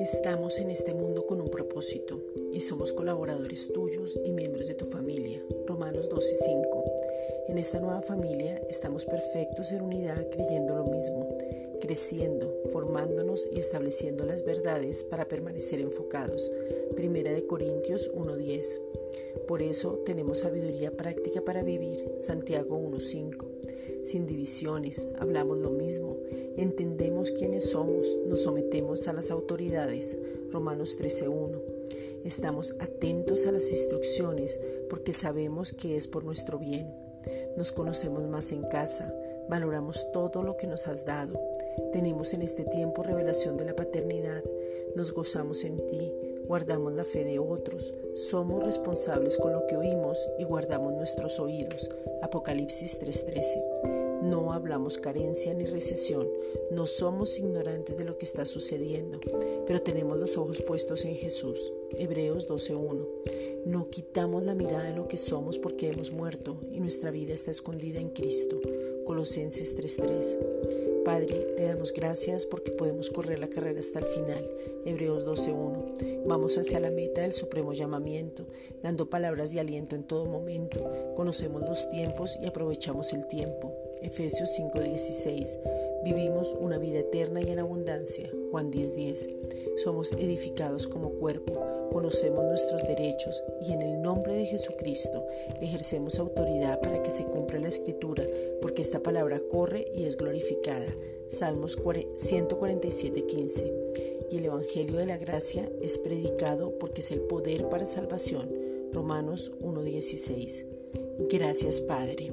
Estamos en este mundo con un propósito y somos colaboradores tuyos y miembros de tu familia. Romanos 12 y 5. En esta nueva familia estamos perfectos en unidad creyendo lo mismo, creciendo, formándonos y estableciendo las verdades para permanecer enfocados. Primera de Corintios 1:10. Por eso tenemos sabiduría práctica para vivir. Santiago 1:5 sin divisiones, hablamos lo mismo, entendemos quiénes somos, nos sometemos a las autoridades. Romanos 13.1. Estamos atentos a las instrucciones porque sabemos que es por nuestro bien. Nos conocemos más en casa, valoramos todo lo que nos has dado. Tenemos en este tiempo revelación de la paternidad, nos gozamos en ti, guardamos la fe de otros, somos responsables con lo que oímos y guardamos nuestros oídos. Apocalipsis 3:13. No hablamos carencia ni recesión, no somos ignorantes de lo que está sucediendo, pero tenemos los ojos puestos en Jesús. Hebreos 12.1. No quitamos la mirada de lo que somos porque hemos muerto y nuestra vida está escondida en Cristo. Colosenses 3.3. Padre, te damos gracias porque podemos correr la carrera hasta el final. Hebreos 12.1. Vamos hacia la meta del supremo llamamiento, dando palabras de aliento en todo momento. Conocemos los tiempos y aprovechamos el tiempo. Efesios 5:16. Vivimos una vida eterna y en abundancia. Juan 10:10. Somos edificados como cuerpo, conocemos nuestros derechos y en el nombre de Jesucristo ejercemos autoridad para que se cumpla la escritura, porque esta palabra corre y es glorificada. Salmos 147:15. Y el Evangelio de la Gracia es predicado porque es el poder para salvación. Romanos 1:16. Gracias Padre.